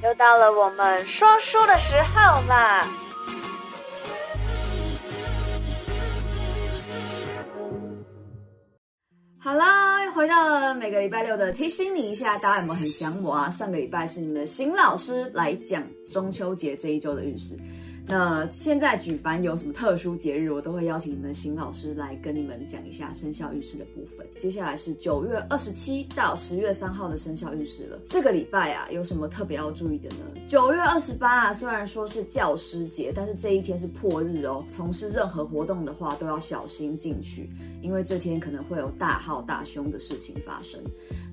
又到了我们说书的时候啦好啦又回到了每个礼拜六的提醒你一下，大家有没有很想我啊？上个礼拜是你们的新老师来讲中秋节这一周的运势。那现在举凡有什么特殊节日，我都会邀请你们邢老师来跟你们讲一下生肖运势的部分。接下来是九月二十七到十月三号的生肖运势了。这个礼拜啊，有什么特别要注意的呢？九月二十八啊，虽然说是教师节，但是这一天是破日哦。从事任何活动的话，都要小心进取，因为这天可能会有大号大凶的事情发生。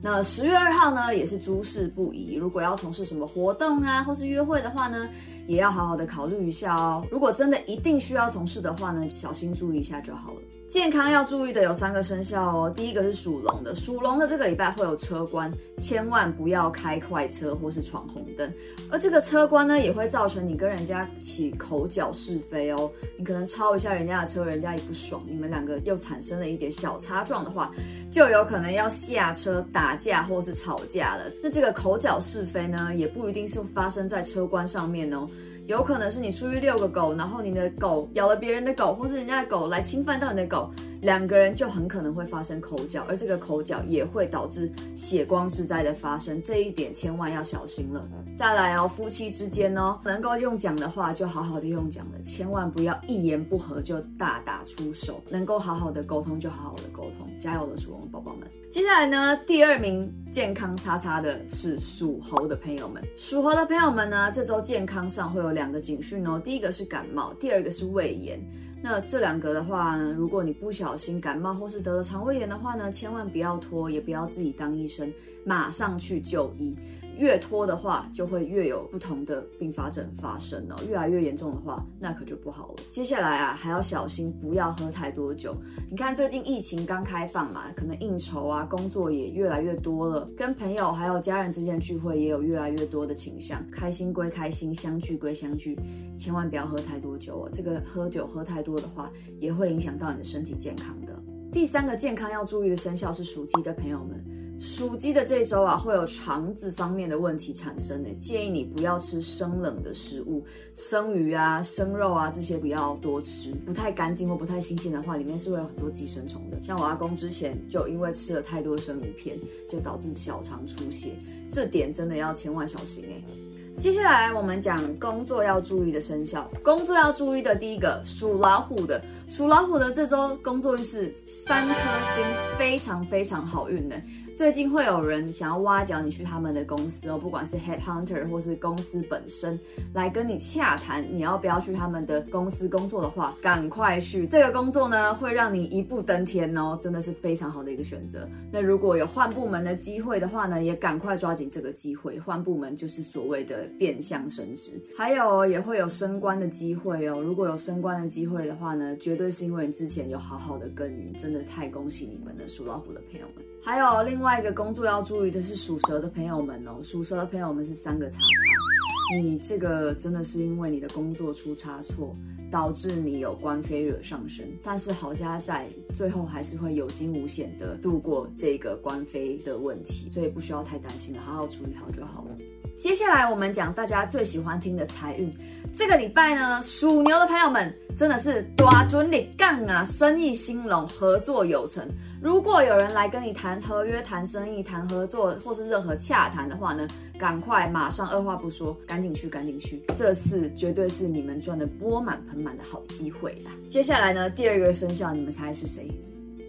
那十月二号呢，也是诸事不宜。如果要从事什么活动啊，或是约会的话呢，也要好好的考虑一下哦。如果真的一定需要从事的话呢，小心注意一下就好了。健康要注意的有三个生肖哦。第一个是属龙的，属龙的这个礼拜会有车关，千万不要开快车或是闯红灯。而这个车关呢，也会造成你跟人家起口角是非哦。你可能超一下人家的车，人家也不爽，你们两个又产生了一点小擦撞的话，就有可能要下车打架或是吵架了。那这个口角是非呢，也不一定是发生在车关上面哦。有可能是你出去遛个狗，然后你的狗咬了别人的狗，或是人家的狗来侵犯到你的狗，两个人就很可能会发生口角，而这个口角也会导致血光之灾的发生，这一点千万要小心了。再来哦，夫妻之间哦，能够用讲的话就好好的用讲的，千万不要一言不合就大打出手，能够好好的沟通就好好的沟通，加油了，属龙宝宝们。接下来呢，第二名健康叉叉的是属猴的朋友们，属猴的朋友们呢，这周健康上会有两个警讯哦，第一个是感冒，第二个是胃炎。那这两个的话呢，如果你不小心感冒或是得了肠胃炎的话呢，千万不要拖，也不要自己当医生，马上去就医。越拖的话，就会越有不同的并发症发生哦。越来越严重的话，那可就不好了。接下来啊，还要小心不要喝太多酒。你看最近疫情刚开放嘛，可能应酬啊，工作也越来越多了，跟朋友还有家人之间聚会也有越来越多的倾向。开心归开心，相聚归相聚，千万不要喝太多酒哦。这个喝酒喝太多的话，也会影响到你的身体健康的。第三个健康要注意的生肖是属鸡的朋友们。属鸡的这周啊，会有肠子方面的问题产生呢。建议你不要吃生冷的食物，生鱼啊、生肉啊这些不要多吃，不太干净或不太新鲜的话，里面是会有很多寄生虫的。像我阿公之前就因为吃了太多生鱼片，就导致小肠出血，这点真的要千万小心哎。接下来我们讲工作要注意的生肖，工作要注意的第一个属老虎的，属老虎的这周工作运是三颗星，非常非常好运呢。最近会有人想要挖角你去他们的公司哦，不管是 head hunter 或是公司本身来跟你洽谈，你要不要去他们的公司工作的话，赶快去。这个工作呢，会让你一步登天哦，真的是非常好的一个选择。那如果有换部门的机会的话呢，也赶快抓紧这个机会。换部门就是所谓的变相升职，还有也会有升官的机会哦。如果有升官的机会的话呢，绝对是因为你之前有好好的耕耘，真的太恭喜你们了，属老虎的朋友们。还有另另外一个工作要注意的是属蛇的朋友们哦，属蛇的朋友们是三个叉叉，你这个真的是因为你的工作出差错，导致你有官非惹上身，但是好家在最后还是会有惊无险的度过这个官非的问题，所以不需要太担心了，好好处理好就好了。接下来我们讲大家最喜欢听的财运，这个礼拜呢，属牛的朋友们真的是大尊的杠啊，生意兴隆，合作有成。如果有人来跟你谈合约、谈生意、谈合作，或是任何洽谈的话呢，赶快马上二话不说，赶紧去，赶紧去！这次绝对是你们赚的钵满盆满的好机会啦！接下来呢，第二个生肖，你们猜是谁？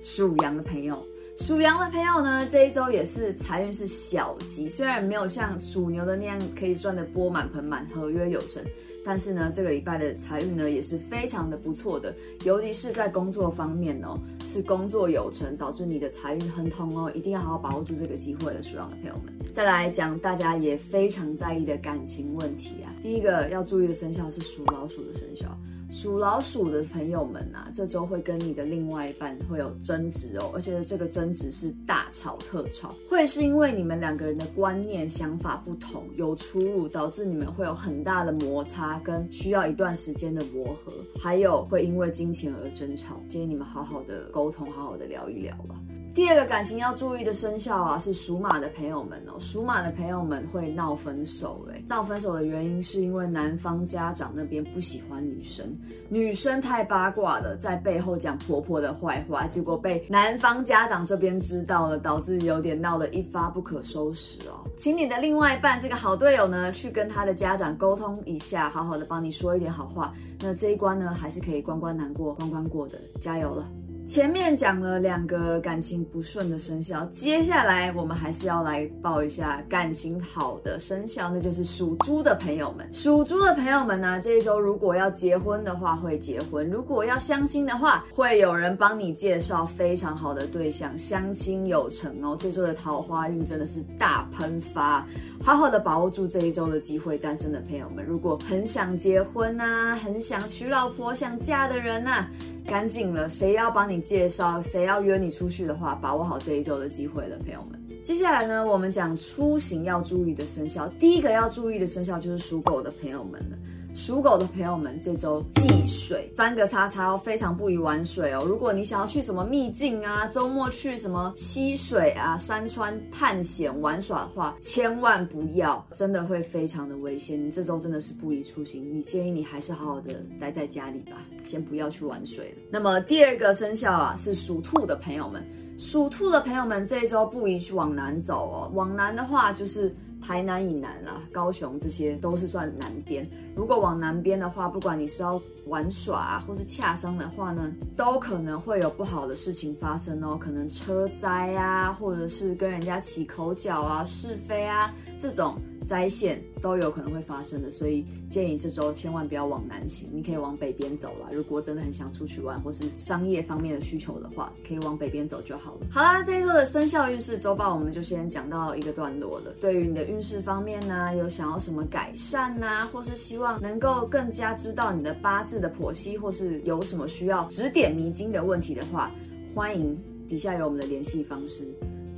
属羊的朋友。属羊的朋友呢，这一周也是财运是小吉，虽然没有像属牛的那样可以赚得钵满盆满、合约有成，但是呢，这个礼拜的财运呢也是非常的不错的，尤其是在工作方面哦，是工作有成，导致你的财运亨通哦，一定要好好把握住这个机会了，属羊的朋友们。再来讲大家也非常在意的感情问题啊，第一个要注意的生肖是属老鼠的生肖。属老鼠的朋友们啊，这周会跟你的另外一半会有争执哦，而且这个争执是大吵特吵，会是因为你们两个人的观念、想法不同，有出入，导致你们会有很大的摩擦，跟需要一段时间的磨合，还有会因为金钱而争吵，建议你们好好的沟通，好好的聊一聊了。第二个感情要注意的生肖啊，是属马的朋友们哦。属马的朋友们会闹分手，哎，闹分手的原因是因为男方家长那边不喜欢女生，女生太八卦了，在背后讲婆婆的坏话，结果被男方家长这边知道了，导致有点闹得一发不可收拾哦。请你的另外一半这个好队友呢，去跟他的家长沟通一下，好好的帮你说一点好话，那这一关呢，还是可以关关难过关关过的，加油了。前面讲了两个感情不顺的生肖，接下来我们还是要来报一下感情好的生肖，那就是属猪的朋友们。属猪的朋友们呢，这一周如果要结婚的话会结婚，如果要相亲的话，会有人帮你介绍非常好的对象，相亲有成哦。这周的桃花运真的是大喷发，好好的把握住这一周的机会。单身的朋友们，如果很想结婚啊，很想娶老婆、想嫁的人啊。赶紧了，谁要帮你介绍，谁要约你出去的话，把握好这一周的机会了，朋友们。接下来呢，我们讲出行要注意的生肖，第一个要注意的生肖就是属狗的朋友们了。属狗的朋友们，这周忌水，三个叉叉哦，非常不宜玩水哦。如果你想要去什么秘境啊，周末去什么溪水啊、山川探险玩耍的话，千万不要，真的会非常的危险。你这周真的是不宜出行，你建议你还是好好的待在家里吧，先不要去玩水了。那么第二个生肖啊，是属兔的朋友们，属兔的朋友们这一周不宜去往南走哦，往南的话就是。台南以南啦，高雄这些都是算南边。如果往南边的话，不管你是要玩耍啊，或是洽商的话呢，都可能会有不好的事情发生哦。可能车灾啊，或者是跟人家起口角啊、是非啊这种。灾险都有可能会发生的，所以建议这周千万不要往南行，你可以往北边走了。如果真的很想出去玩，或是商业方面的需求的话，可以往北边走就好了。好啦，这一周的生肖运势周报我们就先讲到一个段落了。对于你的运势方面呢，有想要什么改善呐，或是希望能够更加知道你的八字的剖析，或是有什么需要指点迷津的问题的话，欢迎底下有我们的联系方式。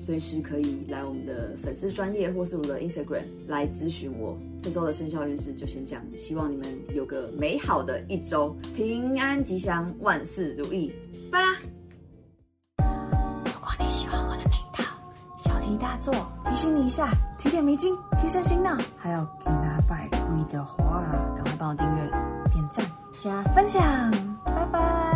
随时可以来我们的粉丝专业或是我的 Instagram 来咨询我。这周的生肖运势就先这样，希望你们有个美好的一周，平安吉祥，万事如意，拜啦！如果你喜欢我的频道，小题大做，提醒你一下，提点迷津，提升心脑，还有给拿百贵的话，赶快帮我订阅、点赞、加分享，拜拜。